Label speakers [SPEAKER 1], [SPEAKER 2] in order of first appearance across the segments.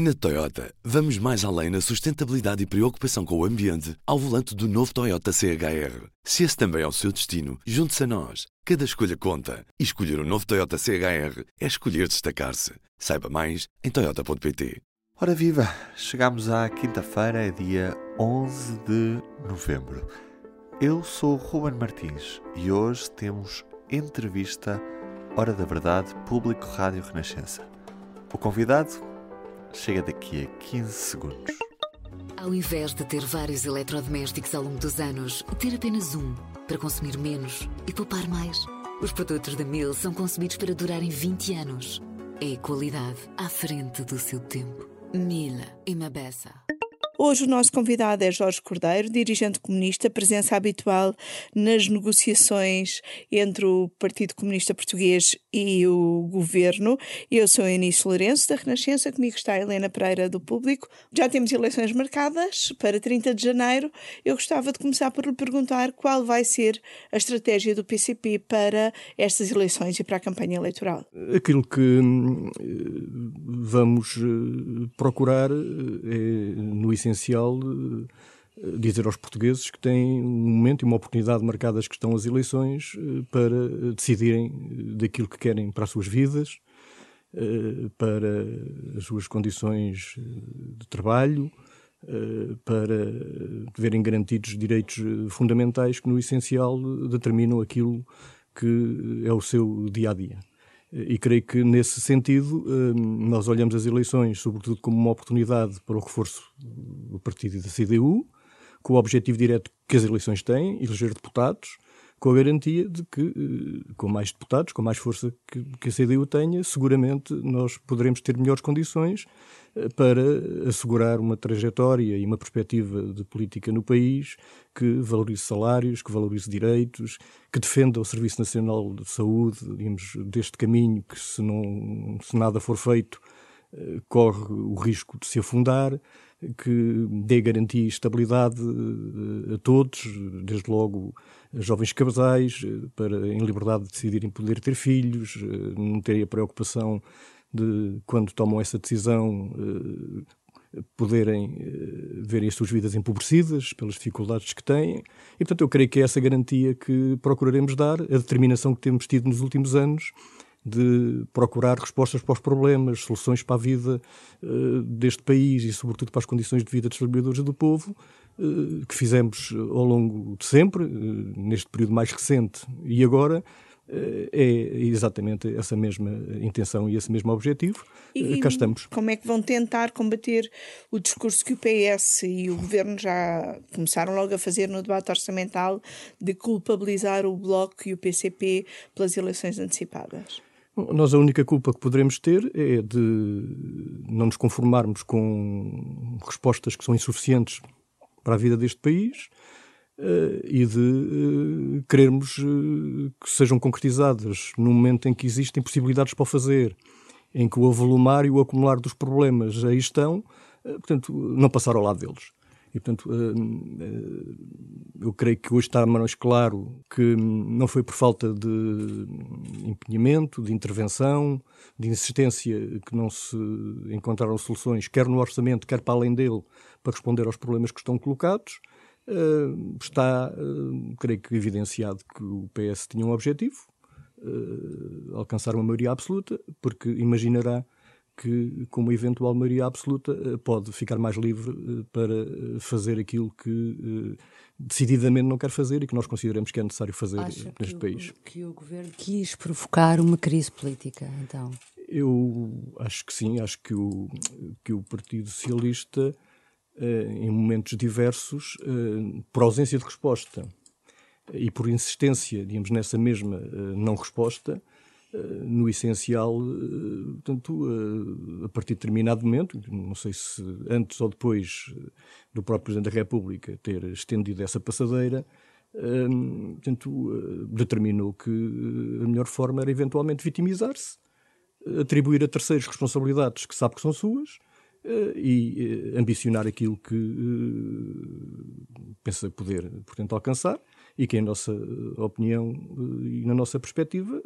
[SPEAKER 1] Na Toyota, vamos mais além na sustentabilidade e preocupação com o ambiente ao volante do novo Toyota CHR. Se esse também é o seu destino, junte-se a nós. Cada escolha conta. E escolher o um novo Toyota CHR é escolher destacar-se. Saiba mais em Toyota.pt.
[SPEAKER 2] Ora viva! Chegamos à quinta-feira, é dia 11 de novembro. Eu sou Ruben Martins e hoje temos entrevista Hora da Verdade, Público Rádio Renascença. O convidado chega daqui a 15 segundos.
[SPEAKER 3] Ao invés de ter vários eletrodomésticos ao longo dos anos, ter apenas um para consumir menos e poupar mais. Os produtos da Mil são concebidos para durarem 20 anos. É qualidade à frente do seu tempo. Mila e Mabessa.
[SPEAKER 4] Hoje o nosso convidado é Jorge Cordeiro, dirigente comunista, presença habitual nas negociações entre o Partido Comunista Português e o governo. Eu sou Eunice Lourenço, da Renascença, comigo está a Helena Pereira, do Público. Já temos eleições marcadas para 30 de janeiro. Eu gostava de começar por lhe perguntar qual vai ser a estratégia do PCP para estas eleições e para a campanha eleitoral.
[SPEAKER 5] Aquilo que hum, vamos eh, procurar eh, é, no essencial, essencial eh, dizer aos portugueses que têm um momento e uma oportunidade marcadas que estão as eleições eh, para decidirem eh, daquilo que querem para as suas vidas, para as suas condições de trabalho, para verem garantidos direitos fundamentais que, no essencial, determinam aquilo que é o seu dia a dia. E creio que, nesse sentido, nós olhamos as eleições, sobretudo, como uma oportunidade para o reforço do partido e da CDU, com o objetivo direto que as eleições têm, eleger deputados, com a garantia de que, eh, com mais deputados, com mais força que, que a CDU tenha, seguramente nós poderemos ter melhores condições eh, para assegurar uma trajetória e uma perspectiva de política no país que valorize salários, que valorize direitos, que defenda o Serviço Nacional de Saúde, digamos, deste caminho que, se, não, se nada for feito, corre o risco de se afundar que dê garantia e estabilidade eh, a todos, desde logo a jovens casais, eh, para em liberdade de decidirem poder ter filhos, eh, não terem a preocupação de, quando tomam essa decisão, poderem verem as suas vidas empobrecidas pelas dificuldades que têm. E, portanto, eu creio que é essa garantia que procuraremos dar, a determinação que temos tido nos últimos anos de procurar respostas para os problemas, soluções para a vida uh, deste país e, sobretudo, para as condições de vida dos trabalhadores e do povo, uh, que fizemos ao longo de sempre, uh, neste período mais recente e agora, é exatamente essa mesma intenção e esse mesmo objetivo. E Cá estamos.
[SPEAKER 4] Como é que vão tentar combater o discurso que o PS e o governo já começaram logo a fazer no debate orçamental de culpabilizar o Bloco e o PCP pelas eleições antecipadas?
[SPEAKER 5] Nós a única culpa que poderemos ter é de não nos conformarmos com respostas que são insuficientes para a vida deste país uh, e de uh, querermos uh, que sejam concretizadas no momento em que existem possibilidades para o fazer, em que o avolumar e o acumular dos problemas aí estão, portanto, não passar ao lado deles. E, portanto, hum, eh, eu creio que hoje está mais claro que não foi por falta de empenhamento, de intervenção, de insistência que não se encontraram soluções, quer no orçamento, quer para além dele, para responder aos problemas que estão colocados. Eh, está, eh, creio que, evidenciado que o PS tinha um objetivo, alcançar uma maioria absoluta, porque imaginará que, com uma eventual maioria absoluta, eh, pode ficar mais livre eh, para eh, fazer aquilo que decididamente não quer fazer e que nós consideramos que é necessário fazer
[SPEAKER 6] Acha
[SPEAKER 5] neste
[SPEAKER 6] que
[SPEAKER 5] país.
[SPEAKER 6] O, que o governo quis provocar uma crise política, então?
[SPEAKER 5] Eu acho que sim, acho que o, que o Partido Socialista, em momentos diversos, por ausência de resposta e por insistência, digamos, nessa mesma não resposta, no essencial, eh, portanto, eh, a partir de determinado momento, não sei se antes ou depois do próprio Presidente da República ter estendido essa passadeira, portanto, determinou que a melhor forma era eventualmente vitimizar-se, atribuir a terceiros responsabilidades que sabe que são suas e ambicionar aquilo que pensa poder, portanto, alcançar e que, em nossa opinião e na nossa perspectiva,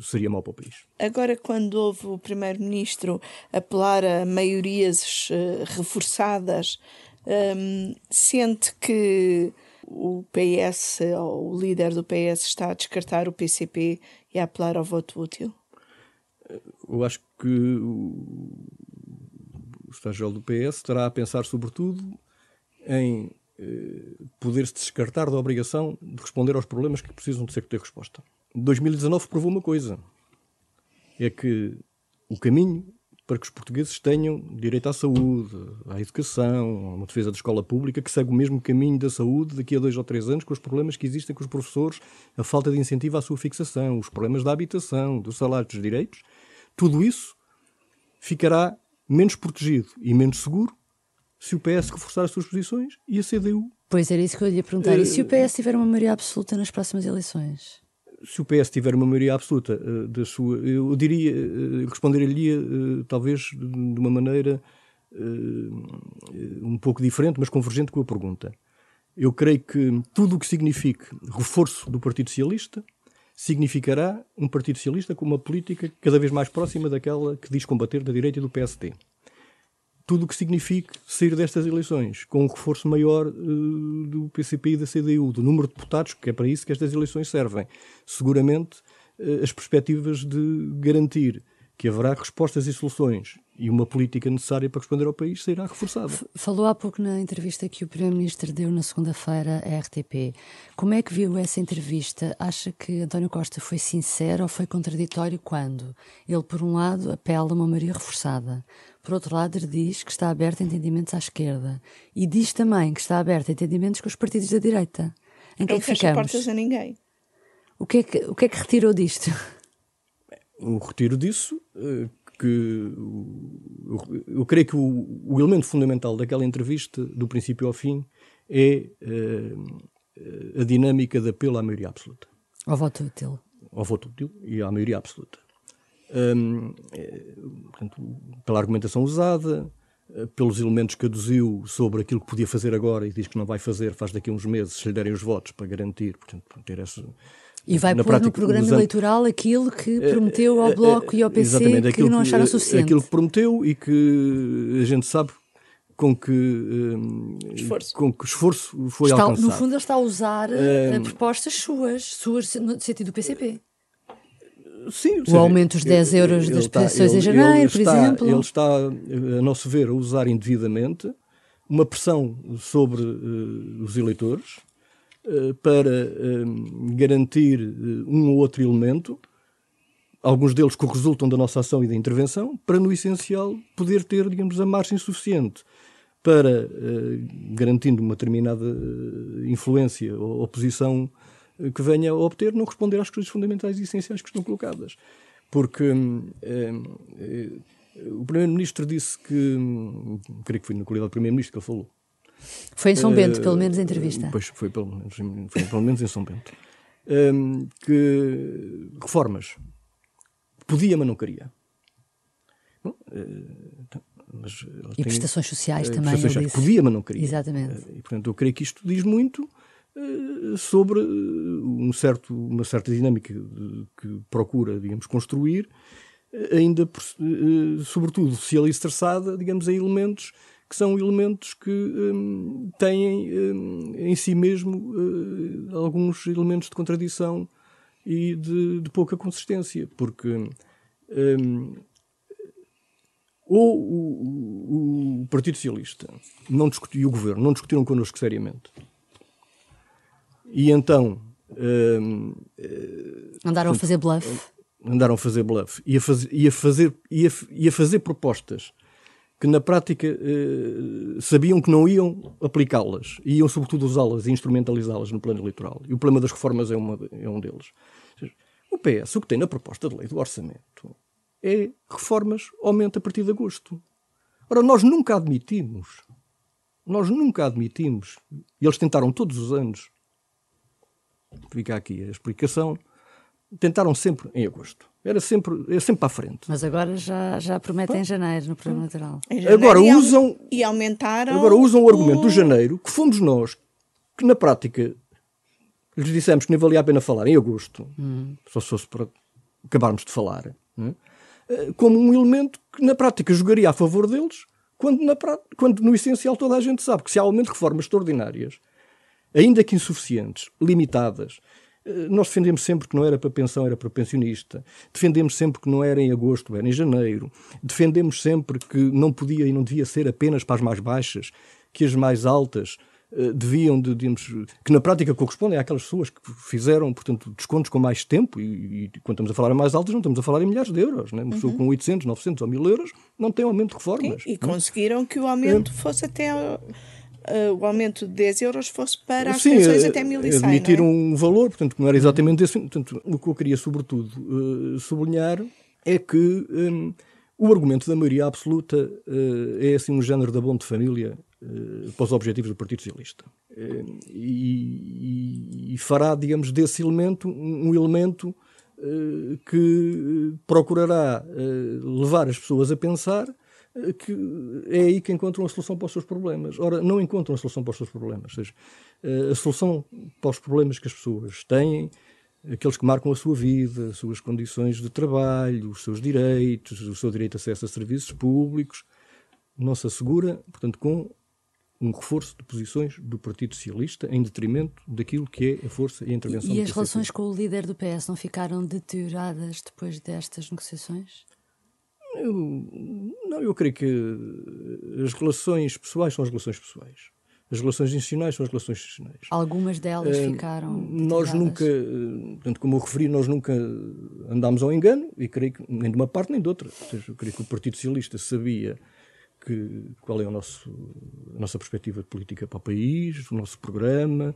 [SPEAKER 5] seria mau para o país.
[SPEAKER 4] Agora, quando houve o Primeiro-Ministro apelar a maiorias reforçadas, um, sente que o PS, ou o líder do PS, está a descartar o PCP e a apelar ao voto útil?
[SPEAKER 5] Eu acho que o, o Estado-Geral do PS estará a pensar, sobretudo, em eh, poder-se descartar da obrigação de responder aos problemas que precisam de ser ter resposta. 2019 provou uma coisa: é que o caminho para que os portugueses tenham direito à saúde, à educação, a uma defesa da escola pública que segue o mesmo caminho da saúde daqui a dois ou três anos, com os problemas que existem com os professores, a falta de incentivo à sua fixação, os problemas da habitação, do salário dos direitos, tudo isso ficará menos protegido e menos seguro se o PS reforçar as suas posições e a CDU.
[SPEAKER 6] Pois era isso que eu ia perguntar. E se o PS tiver uma maioria absoluta nas próximas eleições?
[SPEAKER 5] se o PS tiver uma maioria absoluta uh, da sua, eu diria, uh, responderia uh, talvez de uma maneira um pouco diferente, mas convergente com a pergunta. Eu creio que tudo o que signifique reforço do Partido Socialista significará um Partido Socialista com uma política cada vez mais próxima daquela que diz combater da direita e do PSD tudo o que signifique sair destas eleições, com um reforço maior uh, do PCP e da CDU, do número de deputados, que é para isso que estas eleições servem. Seguramente, uh, as perspectivas de garantir que haverá respostas e soluções e uma política necessária para responder ao país será reforçada.
[SPEAKER 6] Falou há pouco na entrevista que o Primeiro-Ministro deu na segunda-feira à RTP. Como é que viu essa entrevista? Acha que António Costa foi sincero ou foi contraditório quando ele, por um lado, apela a uma maioria reforçada, por outro lado, diz que está aberto a entendimentos à esquerda e diz também que está aberto a entendimentos com os partidos da direita. Em que
[SPEAKER 4] Não
[SPEAKER 6] é que fecha
[SPEAKER 4] portas a ninguém.
[SPEAKER 6] O que, é que, o que é que retirou disto?
[SPEAKER 5] O retiro disso, eh, que eu creio que o, o elemento fundamental daquela entrevista, do princípio ao fim, é eh, a dinâmica de apelo à maioria absoluta.
[SPEAKER 6] Ao voto útil.
[SPEAKER 5] Ao voto útil e à maioria absoluta. Um, portanto, pela argumentação usada, eh, pelos elementos que aduziu sobre aquilo que podia fazer agora e diz que não vai fazer, faz daqui a uns meses, se lhe derem os votos para garantir, portanto, ter essa.
[SPEAKER 6] E vai pôr prática, no programa usando, eleitoral aquilo que eh, prometeu ao eh, Bloco e ao PC que não acharam suficiente.
[SPEAKER 5] Aquilo que prometeu e que a gente sabe com que, um, esforço. Com que esforço foi
[SPEAKER 6] está,
[SPEAKER 5] alcançado.
[SPEAKER 6] No fundo, ele está a usar um, propostas suas, suas no sentido do PCP.
[SPEAKER 5] Sim,
[SPEAKER 6] o seja, aumento dos 10 euros das pensões em janeiro, por
[SPEAKER 5] está,
[SPEAKER 6] exemplo.
[SPEAKER 5] Ele está, a nosso ver, a usar indevidamente uma pressão sobre uh, os eleitores uh, para uh, garantir um ou outro elemento, alguns deles que resultam da nossa ação e da intervenção, para, no essencial, poder ter, digamos, a margem suficiente para, garantindo uma determinada influência ou posição que venha a obter não responder às questões fundamentais e essenciais que estão colocadas. Porque eh, eh, o Primeiro-Ministro disse que, hum, creio que foi na qualidade do Primeiro-Ministro que ele falou.
[SPEAKER 6] Foi em São Bento, pelo menos, a entrevista.
[SPEAKER 5] Pois, foi pelo menos, foi pelo menos em São Bento. Um, que reformas podia, mas não queria. Bom, uh,
[SPEAKER 6] mas e prestações sociais uh, também.
[SPEAKER 5] Prestações sociais. Podia, mas não queria.
[SPEAKER 6] Exatamente.
[SPEAKER 5] E, portanto, eu creio que isto diz muito eh, sobre eh, um certo, uma certa dinâmica que procura, digamos, construir, eh, ainda, sobretudo, se alicerçada, digamos, em elementos que são elementos que um, têm um, em si mesmo uh, alguns elementos de contradição e de, de pouca consistência, porque um, ou o, o, Partido Socialista não discutiu, e o Governo não discutiram connosco seriamente e então.
[SPEAKER 6] Uh, andaram portanto, a fazer bluff.
[SPEAKER 5] Andaram a fazer bluff. E a, faz, e a, fazer, e a, e a fazer propostas que na prática uh, sabiam que não iam aplicá-las, iam sobretudo usá-las e instrumentalizá-las no plano eleitoral. E o problema das reformas é, uma, é um deles. O PS, o que tem na proposta de lei do orçamento é reformas aumenta a partir de agosto. Ora, nós nunca admitimos, nós nunca admitimos, e eles tentaram todos os anos fica aqui a explicação, tentaram sempre em agosto. Era sempre, era sempre para a frente.
[SPEAKER 6] Mas agora já, já prometem em janeiro, no programa natural.
[SPEAKER 5] Agora usam.
[SPEAKER 4] E aumentaram.
[SPEAKER 5] Agora usam o argumento o... do janeiro, que fomos nós, que na prática lhes dissemos que nem valia a pena falar em agosto, uhum. só se fosse para acabarmos de falar, é? como um elemento que na prática jogaria a favor deles, quando, na, quando no essencial toda a gente sabe que se há aumento de reformas extraordinárias, ainda que insuficientes, limitadas, nós defendemos sempre que não era para pensão, era para pensionista. Defendemos sempre que não era em agosto, era em janeiro. Defendemos sempre que não podia e não devia ser apenas para as mais baixas, que as mais altas uh, deviam, de, digamos, que na prática correspondem àquelas pessoas que fizeram, portanto, descontos com mais tempo. E, e quando estamos a falar em mais altas, não estamos a falar em milhares de euros. Né? Uma pessoa uhum. com 800, 900 ou 1000 euros não tem aumento de reformas.
[SPEAKER 4] Sim, e conseguiram que o aumento é. fosse até uh, o aumento de 10 euros fosse para as Sim, pensões até 1100.
[SPEAKER 5] admitir
[SPEAKER 4] é?
[SPEAKER 5] um valor, portanto, não era exatamente esse. Portanto, o que eu queria, sobretudo, uh, sublinhar é que um, o argumento da maioria absoluta uh, é assim um género de abono de família para os objetivos do Partido Socialista. E, e, fará, digamos, desse elemento um elemento que procurará levar as pessoas a pensar que é aí que encontram a solução para os seus problemas. Ora, não encontram a solução para os seus problemas. Ou seja, eh, a solução para os problemas que as pessoas têm, aqueles que marcam a sua vida, as suas condições de trabalho, os seus direitos, o seu direito de acesso a serviços públicos, não se assegura, portanto, com um reforço de posições do Partido Socialista em detrimento daquilo que é a força e a intervenção
[SPEAKER 6] E, e as relações com o líder do PS não ficaram deterioradas depois destas negociações?
[SPEAKER 5] Eu, não, eu creio que as relações pessoais são as relações pessoais. As relações institucionais são as relações institucionais.
[SPEAKER 6] Algumas delas uh, ficaram.
[SPEAKER 5] Nós nunca, portanto, como eu referi, nós nunca andámos ao engano, e creio que nem de uma parte nem de outra. Ou seja, eu creio que o Partido Socialista sabia que, qual é o nosso, a nossa perspectiva de política para o país, o nosso programa,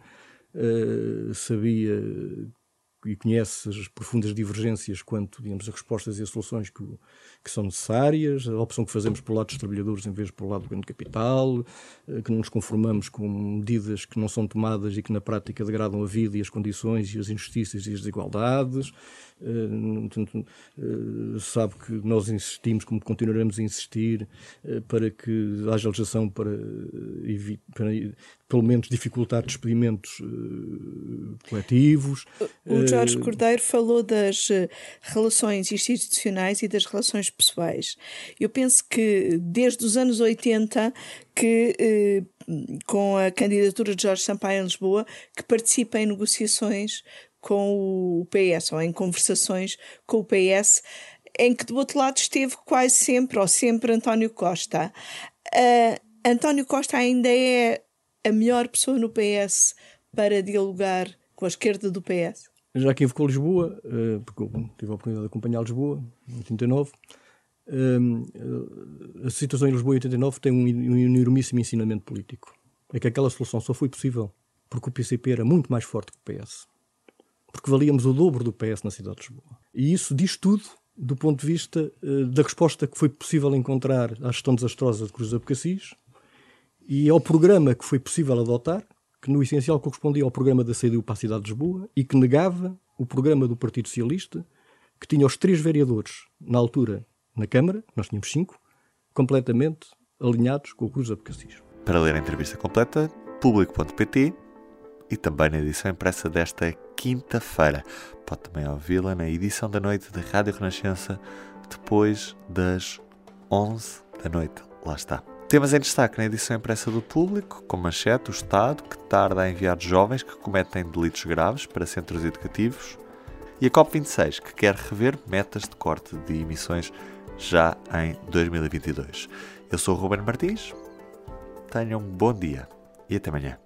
[SPEAKER 5] uh, sabia e conhece as profundas divergências quanto, digamos, a respostas e as soluções que, que são necessárias, a opção que fazemos pelo lado dos trabalhadores em vez pelo lado do grande capital, eh, que não nos conformamos com medidas que não são tomadas e que na prática degradam a vida e as condições e as injustiças e as desigualdades. Eh, eh, sabe que nós insistimos, como continuaremos a insistir, para que haja legislação para, para pelo menos dificultar despedimentos coletivos.
[SPEAKER 4] O Jorge Cordeiro falou das relações institucionais e das relações pessoais. Eu penso que desde os anos 80 que eh, com a candidatura de Jorge Sampaio em Lisboa, que participa em negociações com o PS ou em conversações com o PS, em que do outro lado esteve quase sempre ou sempre António Costa. Uh, António Costa ainda é a melhor pessoa no PS para dialogar com a esquerda do PS?
[SPEAKER 5] Já que invocou Lisboa, uh, porque tive a oportunidade de acompanhar Lisboa, em 89, a situação em Lisboa em 89 tem um, enormíssimo ensinamento político. É que aquela solução só foi possível porque o PCP era muito mais forte que o PS. Porque valíamos o dobro do PS na cidade de Lisboa. E isso diz tudo do ponto de vista uh, da resposta que foi possível encontrar à gestão desastrosa de Cruz Abcacis e ao programa que foi possível adotar, que no essencial correspondia ao programa da CDU para a cidade de Lisboa e que negava o programa do Partido Socialista, que tinha os três vereadores, na altura, na Câmara, nós tínhamos cinco, completamente alinhados com o Cruz de Cassis.
[SPEAKER 2] Para ler a entrevista completa, público.pt e também na edição impressa desta quinta-feira. Pode também ouvi-la na edição da noite da Rádio Renascença, depois das 11 da noite. Lá está. Temas em destaque na edição impressa do Público, com manchete o Estado que tarda a enviar jovens que cometem delitos graves para centros educativos e a COP26 que quer rever metas de corte de emissões já em 2022. Eu sou o Ruben Martins, tenham um bom dia e até amanhã.